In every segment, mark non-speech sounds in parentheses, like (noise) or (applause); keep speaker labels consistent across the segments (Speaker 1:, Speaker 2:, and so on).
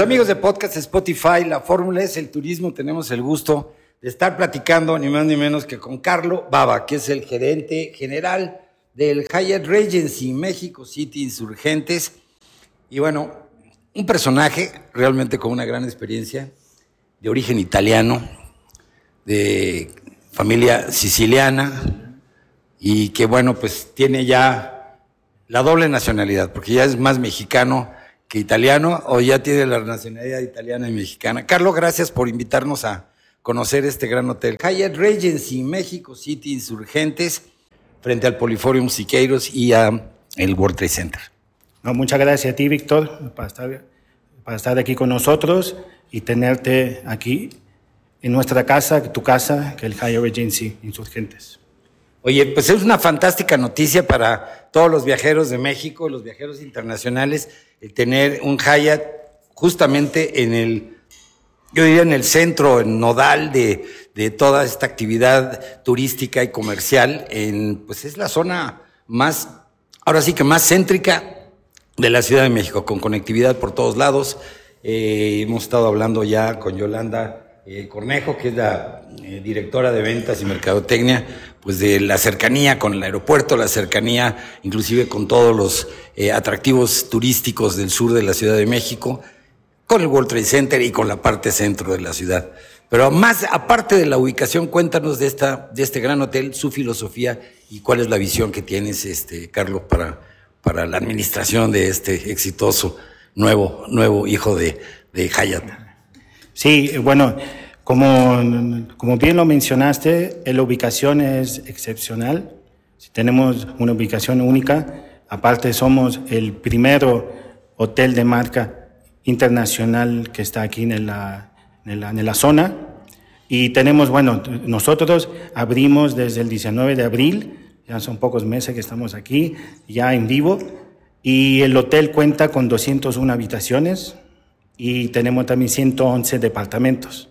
Speaker 1: Amigos de Podcast Spotify, la fórmula es el turismo. Tenemos el gusto de estar platicando ni más ni menos que con Carlo Baba, que es el gerente general del Hyatt Regency México City Insurgentes. Y bueno, un personaje realmente con una gran experiencia, de origen italiano, de familia siciliana, y que bueno, pues tiene ya la doble nacionalidad, porque ya es más mexicano que italiano o ya tiene la nacionalidad italiana y mexicana. Carlos, gracias por invitarnos a conocer este gran hotel. Hyatt Regency, México City Insurgentes, frente al Poliforium Siqueiros y a el World Trade Center.
Speaker 2: No, muchas gracias a ti, Víctor, para estar, aquí con nosotros y tenerte aquí en nuestra casa, tu casa, que es el Hyatt Regency Insurgentes.
Speaker 1: Oye, pues es una fantástica noticia para todos los viajeros de México, los viajeros internacionales, el tener un Hyatt justamente en el, yo diría en el centro, en nodal de, de toda esta actividad turística y comercial, en, pues es la zona más, ahora sí que más céntrica de la Ciudad de México, con conectividad por todos lados. Eh, hemos estado hablando ya con Yolanda eh, Cornejo, que es la eh, directora de ventas y mercadotecnia, pues de la cercanía con el aeropuerto, la cercanía inclusive con todos los eh, atractivos turísticos del sur de la Ciudad de México, con el World Trade Center y con la parte centro de la ciudad. Pero más, aparte de la ubicación, cuéntanos de esta, de este gran hotel, su filosofía y cuál es la visión que tienes, este, Carlos, para, para la administración de este exitoso nuevo, nuevo hijo de, de Hyatt.
Speaker 2: Sí, bueno, como, como bien lo mencionaste, la ubicación es excepcional. Tenemos una ubicación única. Aparte, somos el primero hotel de marca internacional que está aquí en la, en la, en la zona. Y tenemos, bueno, nosotros abrimos desde el 19 de abril, ya son pocos meses que estamos aquí, ya en vivo. Y el hotel cuenta con 201 habitaciones, y tenemos también 111 departamentos.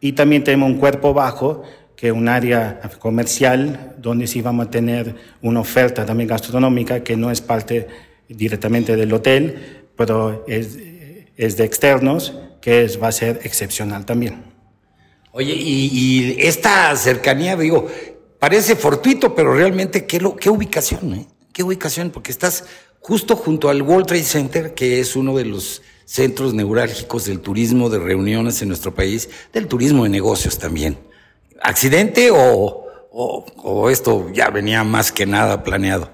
Speaker 2: Y también tenemos un cuerpo bajo, que es un área comercial, donde sí vamos a tener una oferta también gastronómica que no es parte directamente del hotel, pero es, es de externos, que es, va a ser excepcional también.
Speaker 1: Oye, y, esta cercanía, digo, parece fortuito, pero realmente, ¿qué, lo, qué ubicación? Eh? ¿Qué ubicación? Porque estás justo junto al World Trade Center, que es uno de los centros neurálgicos del turismo de reuniones en nuestro país, del turismo de negocios también. ¿Accidente o, o, esto ya venía más que nada planeado?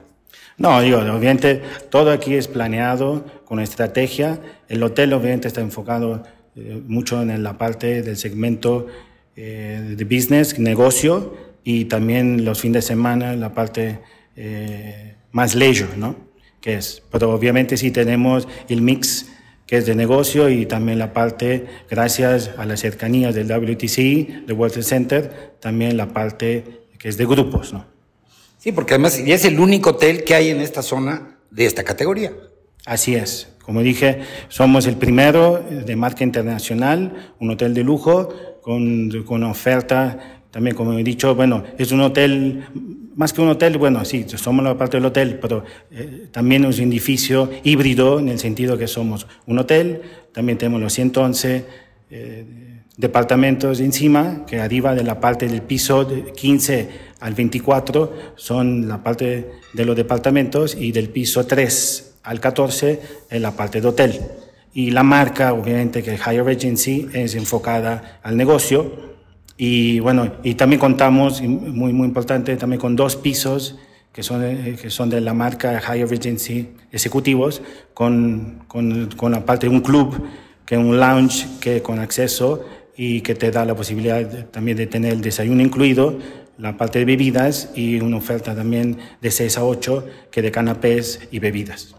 Speaker 2: No, digo, obviamente todo aquí es planeado con estrategia. El hotel obviamente está enfocado eh, mucho en la parte del segmento eh, de business, negocio, y también los fines de semana la parte eh, más leisure, ¿no? Que es, pero obviamente sí tenemos el mix que es de negocio y también la parte, gracias a las cercanías del WTC, del World Trade Center, también la parte que es de grupos, ¿no?
Speaker 1: Sí, porque además ya es el único hotel que hay en esta zona de esta categoría.
Speaker 2: Así es. Como dije, somos el primero de marca internacional, un hotel de lujo con, con oferta También, como he dicho, bueno, es un hotel, más que un hotel, bueno, sí, somos la parte del hotel, pero eh, también es un edificio híbrido en el sentido que somos un hotel, también tenemos los 111 eh, departamentos encima, que arriba de la parte del piso 15 al 24 son la parte de los departamentos y del piso 3 al 14 es la parte de hotel. Y la marca, obviamente, que Higher Agency es enfocada al negocio y bueno, y también contamos, muy, muy importante, también con dos pisos que son, eh, que son de la marca Higher Regency Ejecutivos, con, con, con, la parte de un club, que es un lounge que con acceso y que te da la posibilidad también de tener el desayuno incluido, la parte de bebidas y una oferta también de 6 a 8 que de canapés y bebidas.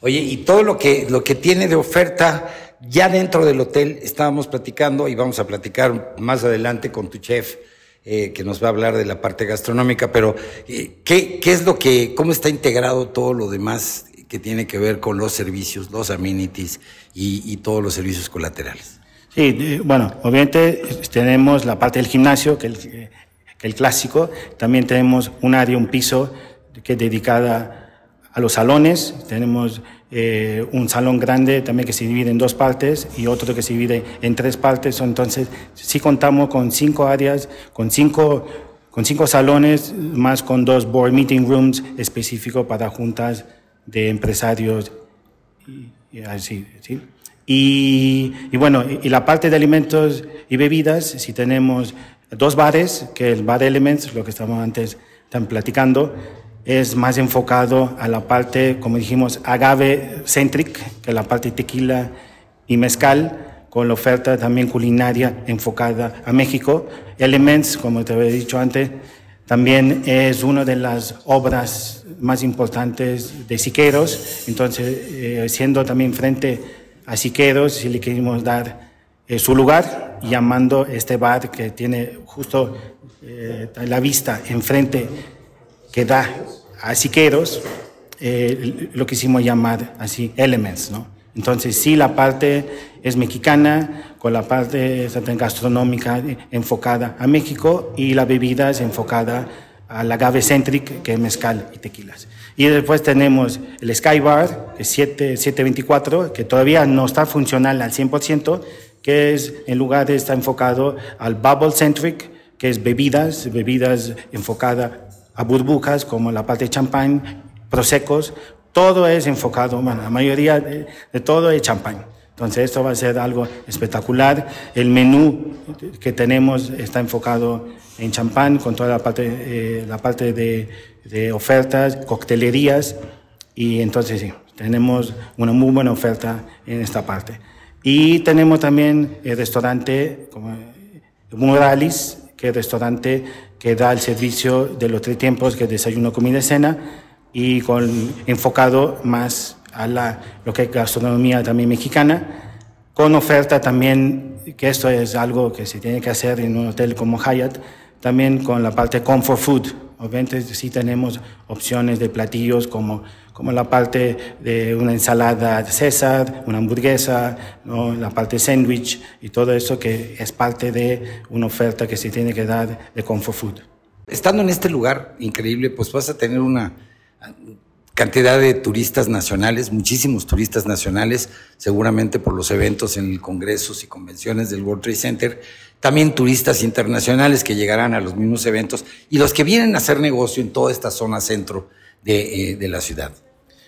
Speaker 1: Oye, y todo lo que, lo que tiene de oferta ya dentro del hotel estábamos platicando y vamos a platicar más adelante con tu chef, eh, que nos va a hablar de la parte gastronómica, pero eh, ¿qué, ¿qué, es lo que, cómo está integrado todo lo demás que tiene que ver con los servicios, los amenities y, todos los servicios colaterales?
Speaker 2: Sí, bueno, obviamente tenemos la parte del gimnasio, que el, que el clásico, también tenemos un área, un piso que es dedicada a los salones, tenemos eh, un salón grande también que se divide en dos partes y otro que se divide en tres partes. Entonces, sí contamos con cinco áreas, con cinco, con cinco salones, más con dos board meeting rooms específicos para juntas de empresarios y, así, ¿sí? Y, bueno, y la parte de alimentos y bebidas, si tenemos dos bares, que el Bar Elements, lo que estábamos antes platicando, es más enfocado a la parte, como dijimos, agave centric, que la parte tequila y mezcal, con la oferta también culinaria enfocada a México. Elements, como te había dicho antes, también es una de las obras más importantes de Siqueros, entonces eh, siendo también frente a Siqueros, si le queremos dar eh, su lugar, llamando este bar que tiene justo eh, la vista enfrente que da a Siqueros, eh, lo que hicimos llamar así, elements, ¿no? Entonces, sí, la parte es mexicana, con la parte gastronómica enfocada a México y la bebida es enfocada a la agave centric, que es mezcal y tequilas. Y después tenemos el Sky Bar, que es 724, que todavía no está funcional al 100%, que es en lugar de estar enfocado al bubble centric, que es bebidas, bebidas enfocada a burbujas como la parte de champán, prosecos, todo es enfocado, bueno, la mayoría de, todo es champán. Entonces esto va a ser algo espectacular. El menú que tenemos está enfocado en champán con toda la parte, eh, la parte de, ofertas, coctelerías y entonces sí, tenemos una muy buena oferta en esta parte. Y tenemos también el restaurante como Muralis, que es restaurante que da el servicio de los tres tiempos, que es desayuno, comida y cena, y con, enfocado más a la, lo que es gastronomía también mexicana, con oferta también, que esto es algo que se tiene que hacer en un hotel como Hyatt, también con la parte comfort food. Obviamente sí tenemos opciones de platillos como, como la parte de una ensalada de César, una hamburguesa, ¿no? la parte sándwich y todo eso que es parte de una oferta que se tiene que dar de comfort food.
Speaker 1: Estando en este lugar increíble, pues vas a tener una cantidad de turistas nacionales, muchísimos turistas nacionales, seguramente por los eventos en congresos y convenciones del World Trade Center, también turistas internacionales que llegarán a los mismos eventos y los que vienen a hacer negocio en toda esta zona centro de, eh, de la ciudad.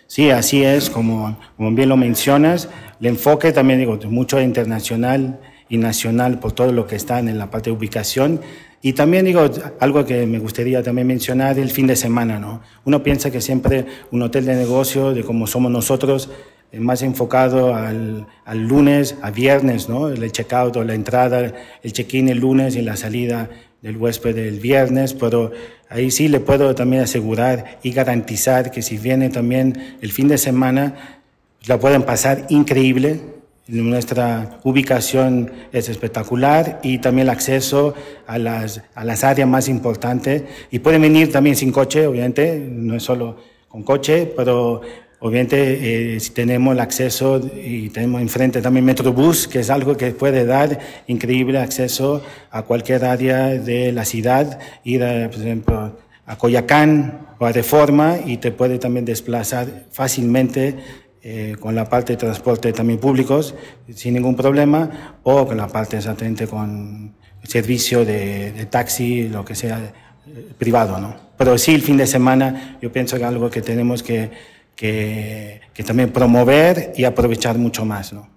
Speaker 2: Sí, así es, como, como bien lo mencionas, el enfoque también digo, mucho internacional y nacional por todo lo que está en la parte de ubicación y también digo, algo que me gustaría también mencionar, el fin de semana, ¿no? Uno piensa que siempre un hotel de negocio, de como somos nosotros, es más enfocado al, al lunes a viernes, ¿no? El check-out o la entrada, el check-in el lunes y la salida del huésped el viernes, pero ahí sí le puedo también asegurar y garantizar que si viene también el fin de semana, la pueden pasar increíble, nuestra ubicación es espectacular y también el acceso a las, a las áreas más importantes. Y pueden venir también sin coche, obviamente, no es solo con coche, pero Obviamente, eh, si tenemos el acceso y tenemos enfrente también Metrobús, que es algo que puede dar increíble acceso a cualquier área de la ciudad, ir, por ejemplo, a Coyacán o a Reforma y te puede también desplazar fácilmente eh, con la parte de transporte también públicos sin ningún problema o con la parte exactamente con servicio de, taxi, lo que sea eh, privado, ¿no? Pero sí, el fin de semana yo pienso que algo que tenemos que que, también promover y aprovechar mucho más, ¿no?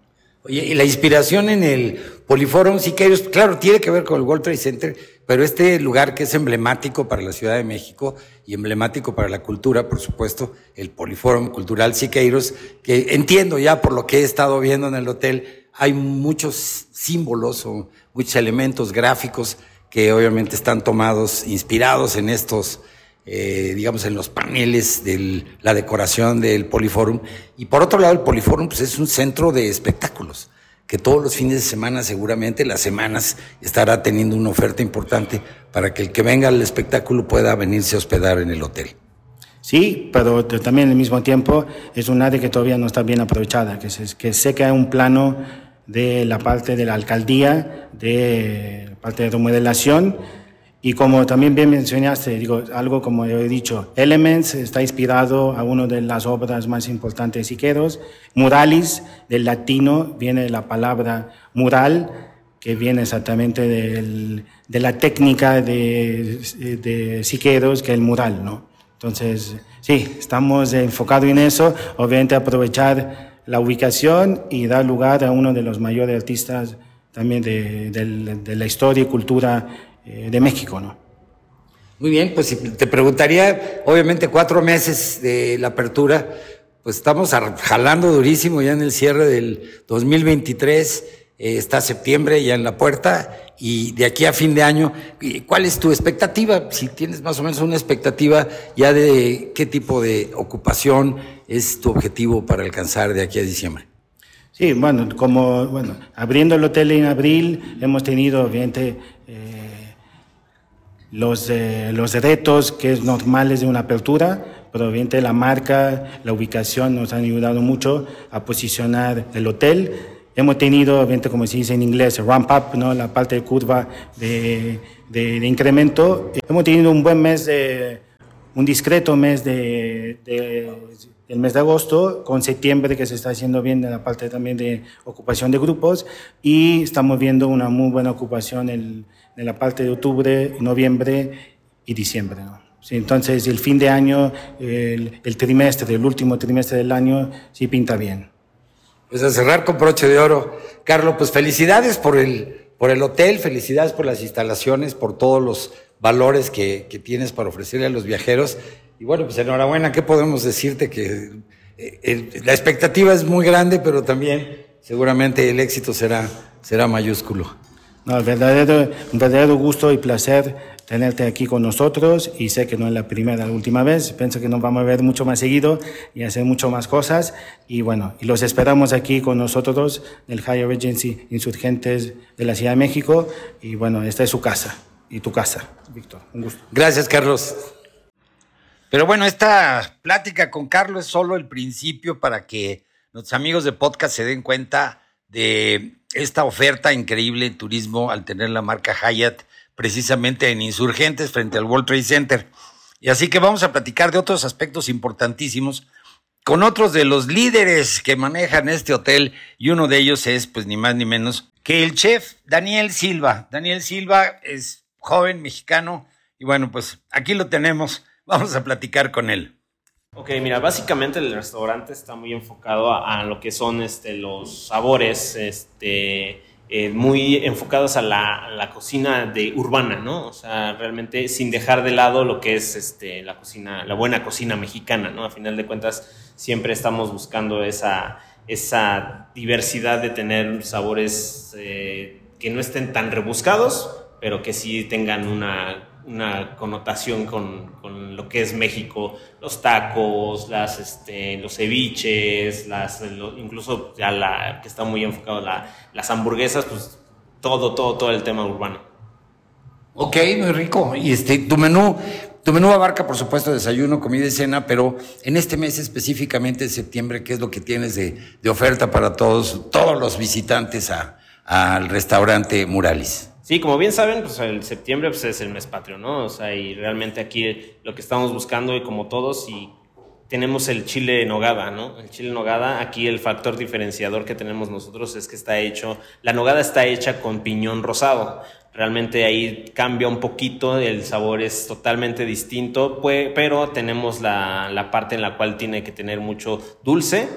Speaker 1: Oye, y la inspiración en el Poliforum Siqueiros, claro, tiene que ver con el World Trade Center, pero este lugar que es emblemático para la Ciudad de México y emblemático para la cultura, por supuesto, el Poliforum Cultural Siqueiros, que entiendo ya por lo que he estado viendo en el hotel, hay muchos símbolos o muchos elementos gráficos que obviamente están tomados, inspirados en estos eh, digamos, en los paneles de la decoración del Poliforum. Y por otro lado, el Poliforum pues, es un centro de espectáculos, que todos los fines de semana, seguramente las semanas, estará teniendo una oferta importante para que el que venga al espectáculo pueda venirse a hospedar en el hotel.
Speaker 2: Sí, pero también al mismo tiempo es un área que todavía no está bien aprovechada, que, que sé que hay un plano de la parte de la alcaldía, de la parte de remodelación, y como también bien mencionaste, digo, algo como he dicho, Elements está inspirado a una de las obras más importantes de Siqueiros. Muralis, del latino, viene la palabra mural, que viene exactamente del, de la técnica de, de Siqueiros, que es el mural, ¿no? Entonces, sí, estamos enfocados en eso, obviamente aprovechar la ubicación y dar lugar a uno de los mayores artistas también de, de, de la historia y cultura eh, de México, ¿no?
Speaker 1: Muy bien, pues te preguntaría, obviamente cuatro meses de la apertura, pues estamos jalando durísimo ya en el cierre del 2023, eh, está septiembre ya en la puerta y de aquí a fin de año, ¿cuál es tu expectativa? Si tienes más o menos una expectativa ya de qué tipo de ocupación es tu objetivo para alcanzar de aquí a diciembre.
Speaker 2: Sí, bueno, como, bueno, abriendo el hotel en abril, hemos tenido, obviamente, eh, los, eh, los retos que es normales de una apertura, pero obviamente la marca, la ubicación nos han ayudado mucho a posicionar el hotel. Hemos tenido, obviamente, como se dice en inglés, ramp up, ¿no? la parte de curva de, de, de incremento. Hemos tenido un buen mes, de, un discreto mes de, de, el mes de agosto, con septiembre que se está haciendo bien en la parte también de ocupación de grupos y estamos viendo una muy buena ocupación el en la parte de octubre, noviembre y diciembre. ¿no? Sí, entonces, el fin de año, el, el, trimestre, el último trimestre del año, sí pinta bien.
Speaker 1: Pues a cerrar con broche de oro. Carlos, pues felicidades por el, por el hotel, felicidades por las instalaciones, por todos los valores que, que tienes para ofrecerle a los viajeros. Y bueno, pues enhorabuena, ¿qué podemos decirte? Que eh, el, la expectativa es muy grande, pero también seguramente el éxito será, será mayúsculo.
Speaker 2: No, verdadero, un verdadero gusto y placer tenerte aquí con nosotros y sé que no es la primera, la última vez. Pienso que nos vamos a ver mucho más seguido y hacer mucho más cosas. Y bueno, y los esperamos aquí con nosotros del Higher Regency Insurgentes de la Ciudad de México. Y bueno, esta es su casa y tu casa, Víctor. Un gusto.
Speaker 1: Gracias, Carlos. Pero bueno, esta plática con Carlos es solo el principio para que nuestros amigos de podcast se den cuenta de esta oferta increíble en turismo al tener la marca Hyatt precisamente en Insurgentes frente al World Trade Center. Y así que vamos a platicar de otros aspectos importantísimos con otros de los líderes que manejan este hotel y uno de ellos es pues ni más ni menos que el chef Daniel Silva. Daniel Silva es joven mexicano y bueno, pues aquí lo tenemos. Vamos a platicar con él.
Speaker 3: Ok, mira, básicamente el restaurante está muy enfocado a, lo que son este, los sabores, este, eh, muy enfocados a la, la, cocina de urbana, ¿no? O sea, realmente sin dejar de lado lo que es este, la cocina, la buena cocina mexicana, ¿no? A final de cuentas, siempre estamos buscando esa, esa diversidad de tener sabores eh, que no estén tan rebuscados, pero que sí tengan una una connotación con, con, lo que es México, los tacos, las, este, los ceviches, las, incluso ya la que está muy enfocado la, las hamburguesas, pues todo, todo, todo el tema urbano.
Speaker 1: Ok, muy rico. Y este, tu menú, Tu menú abarca, por supuesto, desayuno, comida y cena, pero en este mes específicamente, septiembre, ¿qué es lo que tienes de, de oferta para todos, todos los visitantes a, al restaurante Muralis?
Speaker 3: Sí, como bien saben, pues el septiembre pues, es el mes patrio, ¿no? O sea, y realmente aquí lo que estamos buscando, y como todos, y tenemos el chile nogada, ¿no? El chile nogada, aquí el factor diferenciador que tenemos nosotros es que está hecho, la nogada está hecha con piñón rosado. Realmente ahí cambia un poquito, el sabor es totalmente distinto, pero tenemos la, la parte en la cual tiene que tener mucho dulce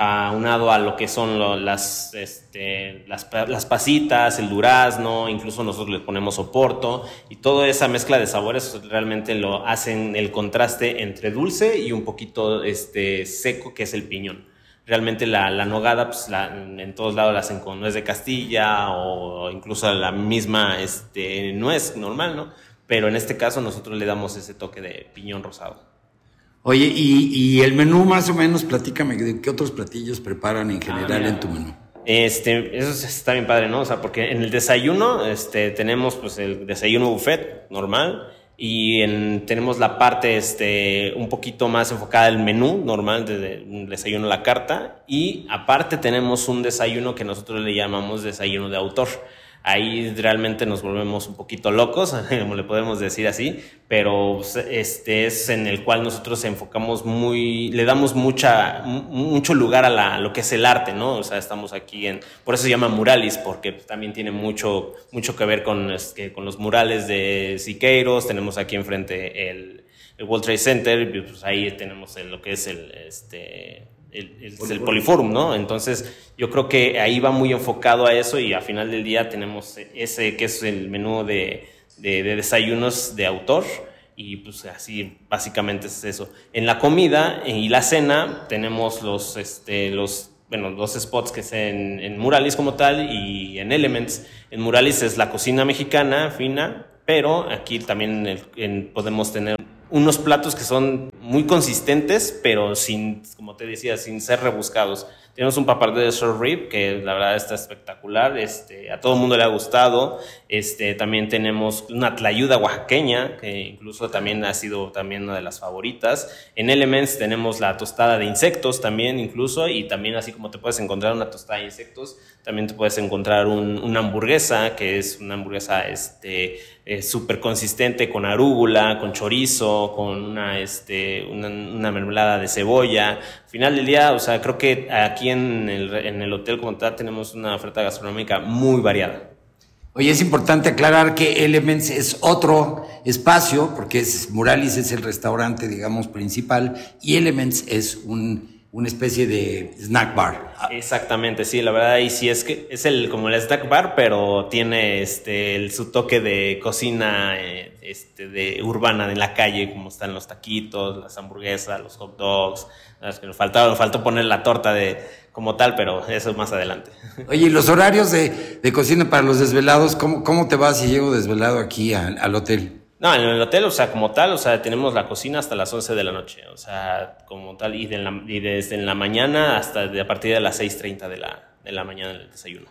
Speaker 3: aunado a lo que son las, este, las, las, pasitas, el durazno, incluso nosotros le ponemos oporto y toda esa mezcla de sabores realmente lo hacen el contraste entre dulce y un poquito este, seco que es el piñón. Realmente la, la nogada pues, en todos lados la hacen con nuez de Castilla o incluso la misma este, nuez normal, ¿no? Pero en este caso nosotros le damos ese toque de piñón rosado.
Speaker 1: Oye, y, el menú más o menos, platícame, ¿de qué otros platillos preparan en general ah, en tu menú?
Speaker 3: Este, eso está bien padre, ¿no? O sea, porque en el desayuno, este, tenemos pues el desayuno buffet normal y en, tenemos la parte, este, un poquito más enfocada al menú normal, de, un desayuno a la carta y aparte tenemos un desayuno que nosotros le llamamos desayuno de autor ahí realmente nos volvemos un poquito locos, (laughs) como le podemos decir así, pero este es en el cual nosotros enfocamos muy, le damos mucha, mucho lugar a, lo que es el arte, ¿no? O sea, estamos aquí en, por eso se llama Muralis, porque también tiene mucho, mucho que ver con, este, con los murales de Siqueiros, tenemos aquí enfrente el, el World Trade Center, pues ahí tenemos lo que es el, este, el, el, Poliforum, ¿no? Entonces, yo creo que ahí va muy enfocado a eso y al final del día tenemos ese que es el menú de, de, desayunos de autor y pues así básicamente es eso. En la comida y la cena tenemos los, este, los bueno, dos spots que es en, en Muralis como tal y en Elements. En Muralis es la cocina mexicana fina, pero aquí también podemos tener unos platos que son muy consistentes, pero sin, como te decía, sin ser rebuscados. Tenemos un papardé de short rib que la verdad está espectacular, este, a todo el mundo le ha gustado. Este, también tenemos una tlayuda oaxaqueña, que incluso también ha sido también una de las favoritas. En Elements tenemos la tostada de insectos también incluso, y también así como te puedes encontrar una tostada de insectos, también te puedes encontrar una hamburguesa, que es una hamburguesa este, eh, súper consistente con arúgula, con chorizo, con una, este, una, una mermelada de cebolla. Final del día, o sea, creo que aquí en el, en el hotel como tal tenemos una oferta gastronómica muy variada.
Speaker 1: Oye, es importante aclarar que Elements es otro espacio, porque es, Muralis es el restaurante, digamos, principal, y Elements es un, una especie de snack bar.
Speaker 3: Exactamente, sí, la verdad ahí sí es que es el como el snack bar, pero tiene este el, su toque de cocina eh, este, de urbana de la calle, como están los taquitos, las hamburguesas, los hot dogs. Es que nos faltó, faltó poner la torta de como tal, pero eso es más adelante. (laughs)
Speaker 1: Oye, ¿y los horarios de, de cocina para los desvelados? ¿Cómo, ¿Cómo te vas si llego desvelado aquí al, al, hotel?
Speaker 3: No, en el hotel, o sea, como tal, o sea, tenemos la cocina hasta las 11 de la noche, o sea, como tal, y, de la, y desde en la mañana hasta de, a partir de las 6.30 de la, de la mañana del desayuno.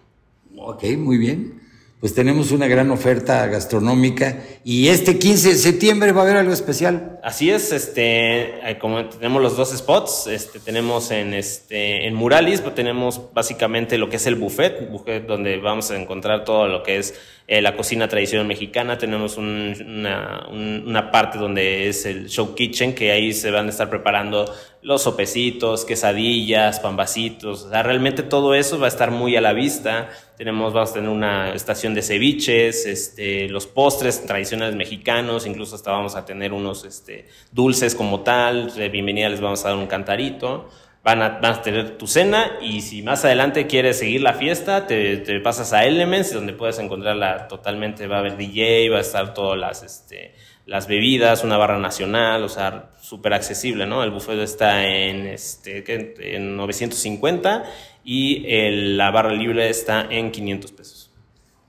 Speaker 1: Ok, muy bien pues tenemos una gran oferta gastronómica y este 15 de septiembre va a haber algo especial.
Speaker 3: Así es, este, eh, como tenemos los dos spots, este, tenemos en, este, en Muralis, pues tenemos básicamente lo que es el buffet, buffet donde vamos a encontrar todo lo que es eh, la cocina tradicional mexicana, tenemos una, una, parte donde es el show kitchen, que ahí se van a estar preparando los sopecitos, quesadillas, pambacitos, o sea, realmente todo eso va a estar muy a la vista. Tenemos, vamos a tener una estación de ceviches, este, los postres tradicionales mexicanos, incluso hasta vamos a tener unos este, dulces como tal, de bienvenida les vamos a dar un cantarito van a, tener tu cena y si más adelante quieres seguir la fiesta, te, pasas a Elements, donde puedes encontrarla totalmente, va a haber DJ, va a estar todas las, este, las bebidas, una barra nacional, o sea, súper accesible, ¿no? El buffet está en, este, en 950 y la barra libre está en 500 pesos.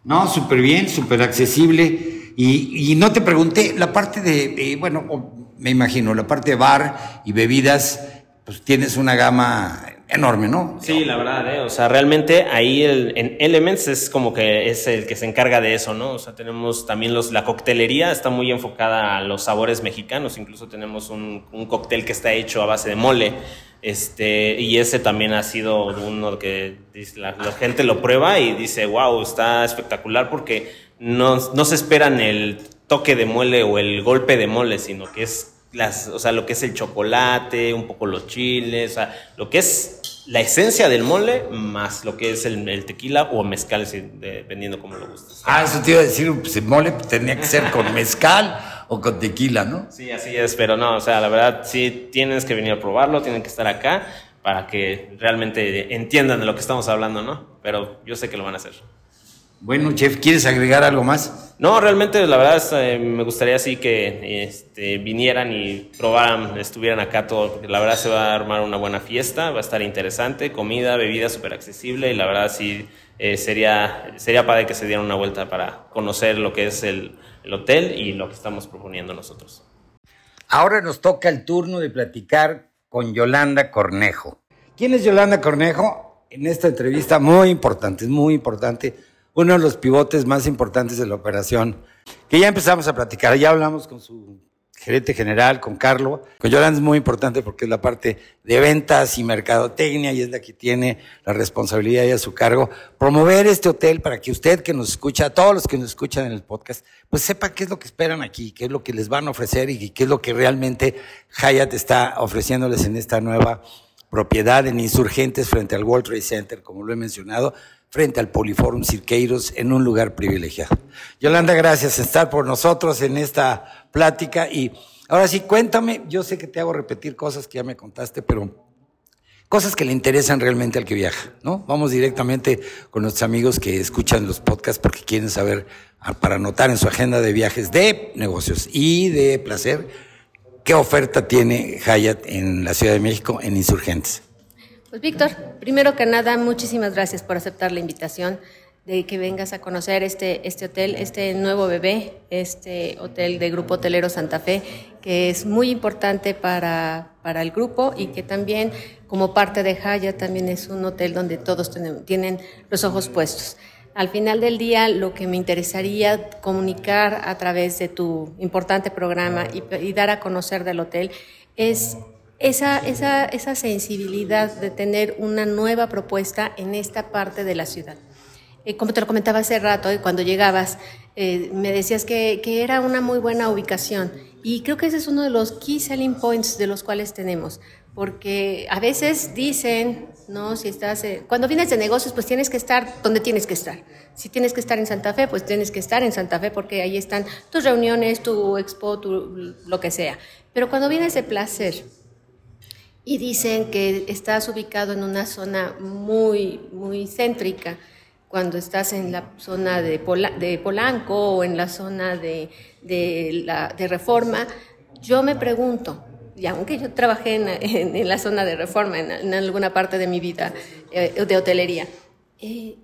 Speaker 1: No, súper bien, súper accesible. Y, no te pregunté, la parte de, bueno, me imagino, la parte de bar y bebidas, pues tienes una gama enorme, ¿no?
Speaker 3: Sí, la verdad, ¿eh? o sea, realmente ahí el, en Elements es como que es el que se encarga de eso, ¿no? O sea, tenemos también los, la coctelería está muy enfocada a los sabores mexicanos, incluso tenemos un, un cóctel que está hecho a base de mole, este, y ese también ha sido uno que la, gente lo prueba y dice, wow, está espectacular porque no, no se esperan el toque de mole o el golpe de mole, sino que es las, o sea, lo que es el chocolate, un poco los chiles, o sea, lo que es la esencia del mole más lo que es el, tequila o mezcal, dependiendo cómo lo gustes.
Speaker 1: Ah, eso te iba a decir, pues el mole tenía que ser con mezcal o con tequila, ¿no?
Speaker 3: Sí, así es, pero no, o sea, la verdad sí tienes que venir a probarlo, tienen que estar acá para que realmente entiendan de lo que estamos hablando, ¿no? Pero yo sé que lo van a hacer.
Speaker 1: Bueno, chef, ¿quieres agregar algo más?
Speaker 3: No, realmente la verdad eh, me gustaría así que este, vinieran y probaran, estuvieran acá todo, porque la verdad se va a armar una buena fiesta, va a estar interesante, comida, bebida súper accesible y la verdad sí eh, sería, sería padre que se dieran una vuelta para conocer lo que es el, el hotel y lo que estamos proponiendo nosotros.
Speaker 1: Ahora nos toca el turno de platicar con Yolanda Cornejo. ¿Quién es Yolanda Cornejo? En esta entrevista muy importante, es muy importante uno de los pivotes más importantes de la operación, que ya empezamos a platicar, ya hablamos con su gerente general, con Carlos, con Yolanda es muy importante porque es la parte de ventas y mercadotecnia y es la que tiene la responsabilidad y a su cargo, promover este hotel para que usted que nos escucha, todos los que nos escuchan en el podcast, pues sepa qué es lo que esperan aquí, qué es lo que les van a ofrecer y qué es lo que realmente Hyatt está ofreciéndoles en esta nueva propiedad en Insurgentes frente al World Trade Center, como lo he mencionado, frente al Poliforum Cirqueiros en un lugar privilegiado. Yolanda, gracias por estar por nosotros en esta plática y ahora sí, cuéntame, yo sé que te hago repetir cosas que ya me contaste, pero cosas que le interesan realmente al que viaja, ¿no? Vamos directamente con nuestros amigos que escuchan los podcasts porque quieren saber, ah, para anotar en su agenda de viajes de negocios y de placer, qué oferta tiene Hyatt en la Ciudad de México en Insurgentes.
Speaker 4: Pues Víctor, primero que nada, muchísimas gracias por aceptar la invitación de que vengas a conocer este, este hotel, este nuevo bebé, este hotel de Grupo Hotelero Santa Fe, que es muy importante para, para el grupo y que también como parte de Jaya también es un hotel donde todos tienen los ojos puestos. Al final del día, lo que me interesaría comunicar a través de tu importante programa y, y dar a conocer del hotel es esa, esa, esa sensibilidad de tener una nueva propuesta en esta parte de la ciudad. Eh, como te lo comentaba hace rato, eh, cuando llegabas, eh, me decías que, que, era una muy buena ubicación. Y creo que ese es uno de los key selling points de los cuales tenemos. Porque a veces dicen, ¿no? Si estás, cuando vienes de negocios, pues tienes que estar donde tienes que estar. Si tienes que estar en Santa Fe, pues tienes que estar en Santa Fe porque ahí están tus reuniones, tu expo, tu, lo que sea. Pero cuando vienes de placer, y dicen que estás ubicado en una zona muy, muy céntrica, cuando estás en la zona de, de Polanco o en la zona de, de, la, de Reforma, yo me pregunto, y aunque yo trabajé en, en, la zona de Reforma en, alguna parte de mi vida eh, de hotelería, eh,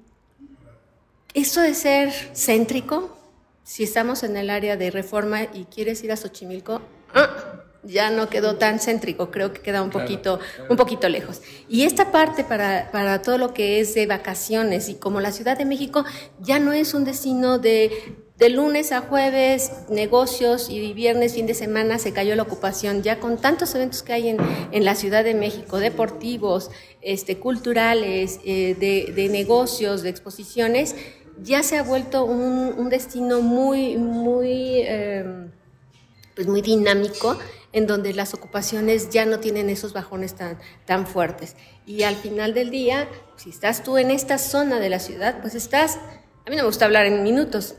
Speaker 4: ¿eso de ser céntrico? Si estamos en el área de Reforma y quieres ir a Xochimilco, ¡ah! Ya no quedó tan céntrico, creo que queda un poquito, un poquito lejos. Y esta parte para, para todo lo que es de vacaciones y como la Ciudad de México ya no es un destino de, de lunes a jueves, negocios y viernes, fin de semana se cayó la ocupación, ya con tantos eventos que hay en, en la Ciudad de México, deportivos, este, culturales, eh, de, de, negocios, de exposiciones, ya se ha vuelto un, un destino muy, muy, eh, pues muy dinámico en donde las ocupaciones ya no tienen esos bajones tan, tan fuertes. Y al final del día, si estás tú en esta zona de la ciudad, pues estás, a mí no me gusta hablar en minutos,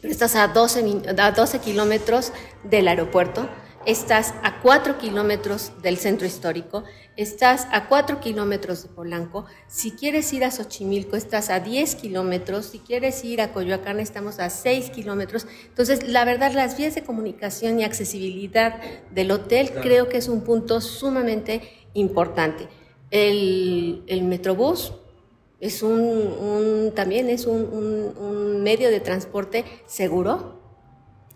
Speaker 4: pero estás a 12, a 12 kilómetros del aeropuerto, estás a 4 kilómetros del centro histórico, estás a 4 kilómetros de Polanco, si quieres ir a Xochimilco estás a 10 kilómetros, si quieres ir a Coyoacán estamos a 6 kilómetros. Entonces, la verdad, las vías de comunicación y accesibilidad del hotel creo que es un punto sumamente importante. El, el Metrobús es un, un también es un, un, un medio de transporte seguro,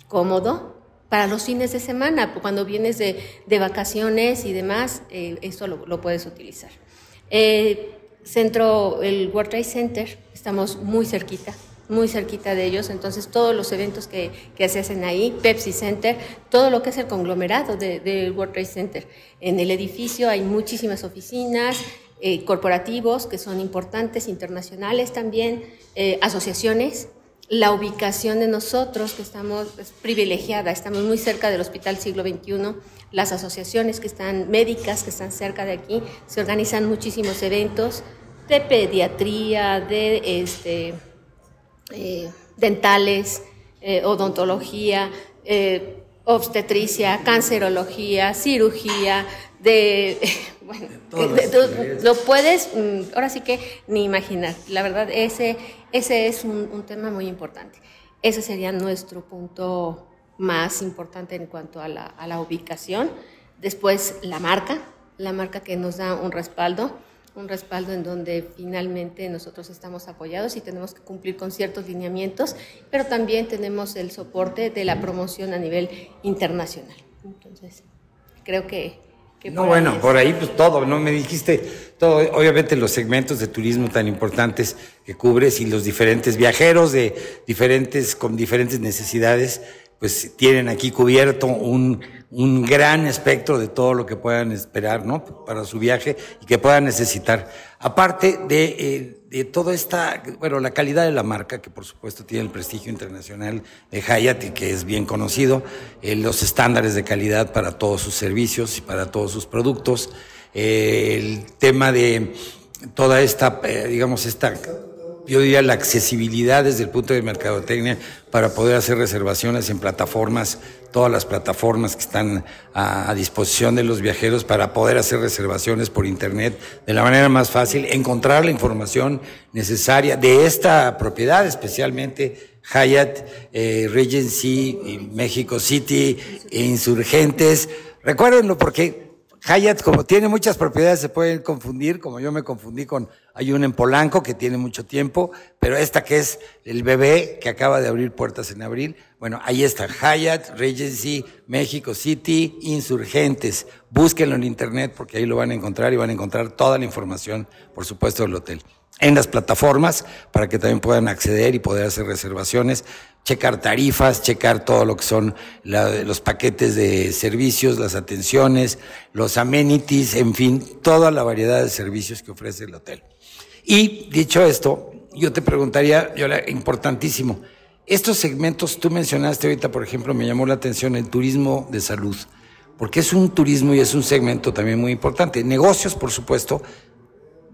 Speaker 4: cómodo, para los fines de semana, cuando vienes de, de vacaciones y demás, eh, esto lo, lo, puedes utilizar. Eh, centro, el World Trade Center, estamos muy cerquita, muy cerquita de ellos, entonces todos los eventos que, que, se hacen ahí, Pepsi Center, todo lo que es el conglomerado del de World Trade Center. En el edificio hay muchísimas oficinas, eh, corporativos que son importantes, internacionales también, eh, asociaciones, la ubicación de nosotros, que estamos privilegiada, estamos muy cerca del Hospital Siglo XXI, las asociaciones que están médicas, que están cerca de aquí, se organizan muchísimos eventos de pediatría, de este, eh, dentales, eh, odontología, eh, obstetricia, cancerología, cirugía, de, (laughs) bueno, lo puedes, mm, ahora sí que ni imaginar. La verdad, ese, ese es un, tema muy importante. Ese sería nuestro punto más importante en cuanto a la, a la ubicación. Después, la marca, la marca que nos da un respaldo un respaldo en donde finalmente nosotros estamos apoyados y tenemos que cumplir con ciertos lineamientos, pero también tenemos el soporte de la promoción a nivel internacional. Entonces, creo que...
Speaker 1: no, bueno, por ahí pues todo, ¿no? Me dijiste todo, obviamente los segmentos de turismo tan importantes que cubres y los diferentes viajeros de diferentes, con diferentes necesidades, pues tienen aquí cubierto un, un gran espectro de todo lo que puedan esperar, ¿no? Para su viaje y que puedan necesitar. Aparte de, eh, de toda esta, bueno, la calidad de la marca, que por supuesto tiene el prestigio internacional de Hyatt y que es bien conocido, eh, los estándares de calidad para todos sus servicios y para todos sus productos, eh, el tema de toda esta, digamos, esta yo diría la accesibilidad desde el punto de mercadotecnia para poder hacer reservaciones en plataformas, todas las plataformas que están a, disposición de los viajeros para poder hacer reservaciones por internet de la manera más fácil, encontrar la información necesaria de esta propiedad, especialmente Hyatt, eh, Regency, México City, Insurgentes. Recuérdenlo porque Hyatt, como tiene muchas propiedades, se pueden confundir, como yo me confundí con, hay una en Polanco que tiene mucho tiempo, pero esta que es el bebé que acaba de abrir puertas en abril, bueno, ahí está, Hyatt, Regency, México City, Insurgentes. Búsquenlo en internet porque ahí lo van a encontrar y van a encontrar toda la información, por supuesto, del hotel. En las plataformas para que también puedan acceder y poder hacer reservaciones checar tarifas, checar todo lo que son los paquetes de servicios, las atenciones, los amenities, en fin, toda la variedad de servicios que ofrece el hotel. Y dicho esto, yo te preguntaría, yo importantísimo, estos segmentos, tú mencionaste ahorita, por ejemplo, me llamó la atención el turismo de salud, porque es un turismo y es un segmento también muy importante. Negocios, por supuesto,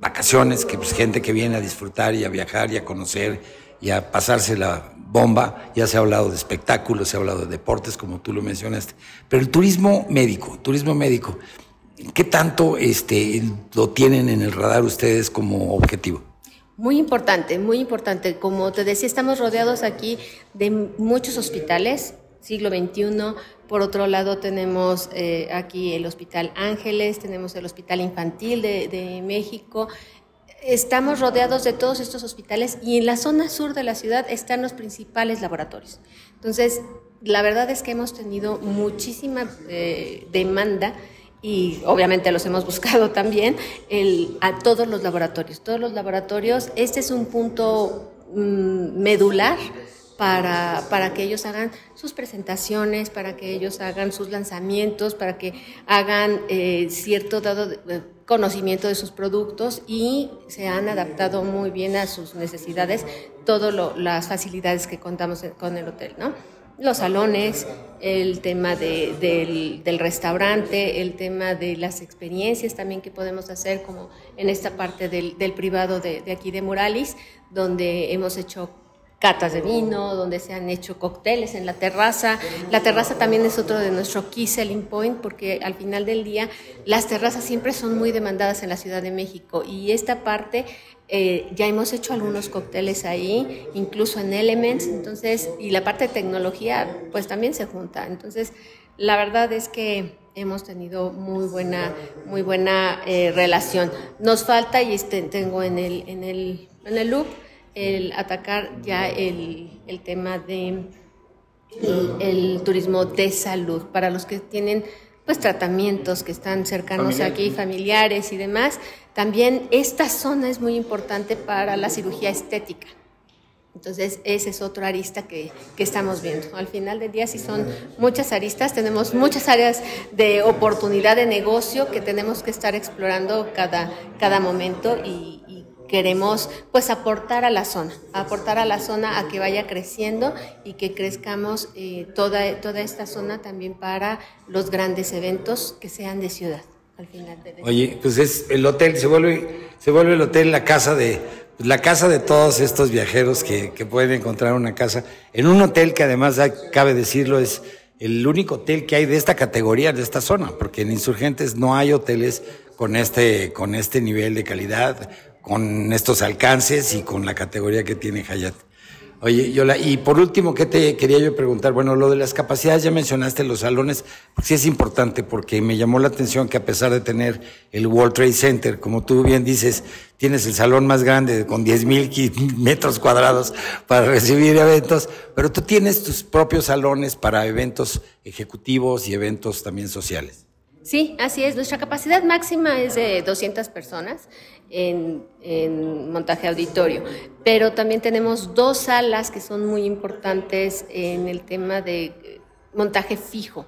Speaker 1: vacaciones, que pues gente que viene a disfrutar y a viajar y a conocer y a pasarse la bomba, ya se ha hablado de espectáculos, se ha hablado de deportes, como tú lo mencionaste, pero el turismo médico, turismo médico, ¿qué tanto este, lo tienen en el radar ustedes como objetivo?
Speaker 4: Muy importante, muy importante. Como te decía, estamos rodeados aquí de muchos hospitales, siglo XXI. Por otro lado, tenemos eh, aquí el Hospital Ángeles, tenemos el Hospital Infantil de, México, estamos rodeados de todos estos hospitales y en la zona sur de la ciudad están los principales laboratorios. Entonces, la verdad es que hemos tenido muchísima eh, demanda y obviamente los hemos (laughs) buscado también a todos los laboratorios. Todos los laboratorios, este es un punto mm, medular para, para, que ellos hagan sus presentaciones, para que ellos hagan sus lanzamientos, para que hagan eh, cierto dado conocimiento de sus productos y se han adaptado muy bien a sus necesidades todas las facilidades que contamos con el hotel, ¿no? Los salones, el tema del, del, restaurante, el tema de las experiencias también que podemos hacer, como en esta parte del, del privado de, de aquí de Moralis, donde hemos hecho catas de vino, donde se han hecho cócteles en la terraza. La terraza también es otro de nuestro key selling point porque al final del día las terrazas siempre son muy demandadas en la Ciudad de México y esta parte eh, ya hemos hecho algunos cócteles ahí, incluso en Elements, entonces, y la parte de tecnología pues también se junta. Entonces, la verdad es que hemos tenido muy buena, muy buena eh, relación. Nos falta, y este, tengo en el, en el, en el loop, el atacar ya el, el tema de el, turismo de salud para los que tienen pues tratamientos que están cercanos aquí, familiares y demás. También esta zona es muy importante para la cirugía estética. Entonces, ese es otro arista que, que, estamos viendo. Al final del día, sí son muchas aristas, tenemos muchas áreas de oportunidad de negocio que tenemos que estar explorando cada, cada momento y queremos pues aportar a la zona, aportar a la zona a que vaya creciendo y que crezcamos eh, toda, toda esta zona también para los grandes eventos que sean de ciudad. Al final de
Speaker 1: Oye, pues es el hotel, se vuelve, se vuelve el hotel la casa de, la casa de todos estos viajeros que, que pueden encontrar una casa en un hotel que además, cabe decirlo, es el único hotel que hay de esta categoría, de esta zona, porque en Insurgentes no hay hoteles con este, con este nivel de calidad, con estos alcances y con la categoría que tiene Hayat. Oye, Yola, y por último, ¿qué te quería yo preguntar? Bueno, lo de las capacidades, ya mencionaste los salones, sí es importante porque me llamó la atención que a pesar de tener el World Trade Center, como tú bien dices, tienes el salón más grande con 10 mil (laughs) metros cuadrados para recibir eventos, pero tú tienes tus propios salones para eventos ejecutivos y eventos también sociales.
Speaker 4: Sí, así es. Nuestra capacidad máxima es de 200 personas en, montaje auditorio, pero también tenemos dos salas que son muy importantes en el tema de montaje fijo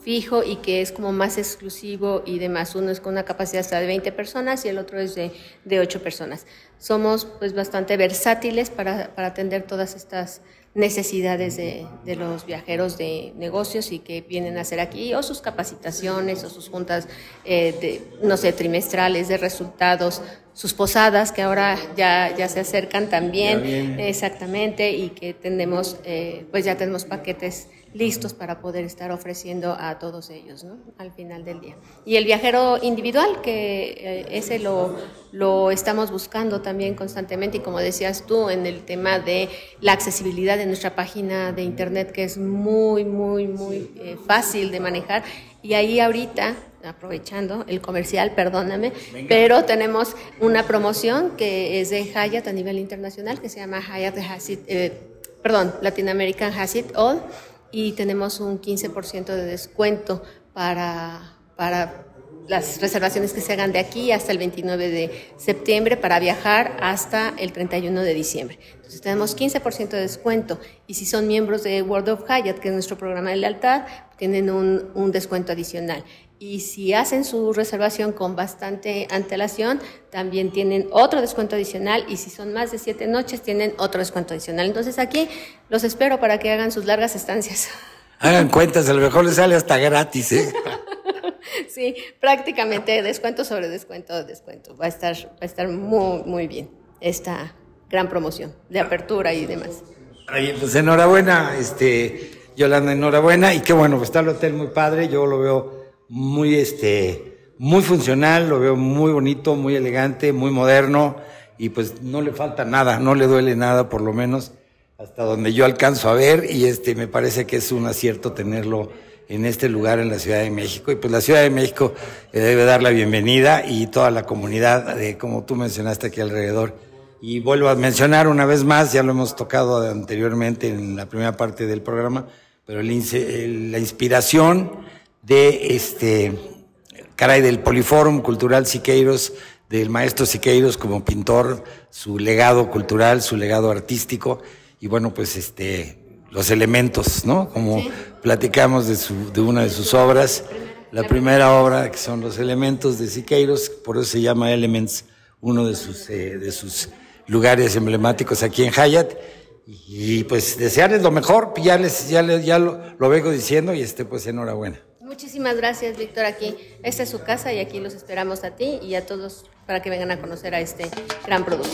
Speaker 4: fijo y que es como más exclusivo y demás. Uno es con una capacidad hasta de 20 personas y el otro es de, de 8 personas. Somos pues bastante versátiles para, para atender todas estas necesidades de, de, los viajeros de negocios y que vienen a hacer aquí, o sus capacitaciones, o sus juntas, eh, de, no sé, trimestrales de resultados, sus posadas que ahora ya, ya se acercan también, exactamente, y que tenemos, eh, pues ya tenemos paquetes listos para poder estar ofreciendo a todos ellos ¿no? al final del día. Y el viajero individual, que eh, ese lo, lo estamos buscando también constantemente y como decías tú en el tema de la accesibilidad de nuestra página de internet, que es muy, muy, muy eh, fácil de manejar. Y ahí ahorita aprovechando el comercial, perdóname, Venga. pero tenemos una promoción que es de Hyatt a nivel internacional que se llama Hyatt Hasid, eh, perdón, Latin American Hasid All y tenemos un 15% de descuento para, para las reservaciones que se hagan de aquí hasta el 29 de septiembre para viajar hasta el 31 de diciembre. Entonces tenemos 15% de descuento y si son miembros de World of Hyatt, que es nuestro programa de lealtad, tienen un, un descuento adicional. Y si hacen su reservación con bastante antelación, también tienen otro descuento adicional. Y si son más de siete noches, tienen otro descuento adicional. Entonces aquí los espero para que hagan sus largas estancias. (laughs)
Speaker 1: Hagan cuentas, a lo mejor les sale hasta gratis, ¿eh? (laughs)
Speaker 4: sí, prácticamente descuento sobre descuento, descuento. Va a estar, va a estar muy, muy bien esta gran promoción de apertura y demás.
Speaker 1: Ay, pues enhorabuena, este, Yolanda, enhorabuena. Y qué bueno, pues está el hotel muy padre. Yo lo veo muy, este, muy funcional, lo veo muy bonito, muy elegante, muy moderno y pues no le falta nada, no le duele nada por lo menos hasta donde yo alcanzo a ver y este me parece que es un acierto tenerlo en este lugar en la Ciudad de México y pues la Ciudad de México le debe dar la bienvenida y toda la comunidad de como tú mencionaste aquí alrededor. Y vuelvo a mencionar una vez más ya lo hemos tocado anteriormente en la primera parte del programa pero la inspiración de este, caray, del Poliforum Cultural Siqueiros, del maestro Siqueiros como pintor, su legado cultural, su legado artístico, y bueno, pues este, los elementos, ¿no? Como sí. platicamos de, su, de una de sus obras, la primera obra que son los elementos de Siqueiros, por eso se llama Elements, uno de sus, eh, de sus lugares emblemáticos aquí en Hyatt. Y, y pues desearles lo mejor, ya les, ya les, ya lo, lo vengo diciendo y este, pues enhorabuena.
Speaker 4: Muchísimas gracias, Víctor. Aquí, esta es su casa y aquí los esperamos a ti y a todos para que vengan a conocer a este gran producto.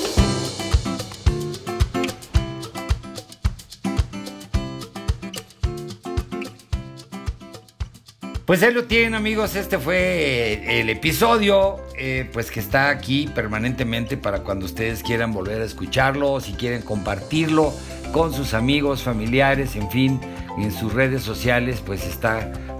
Speaker 1: Pues ahí lo tienen amigos, este fue el episodio, eh, pues que está aquí permanentemente para cuando ustedes quieran volver a escucharlo, si quieren compartirlo con sus amigos, familiares, en fin, en sus redes sociales, pues está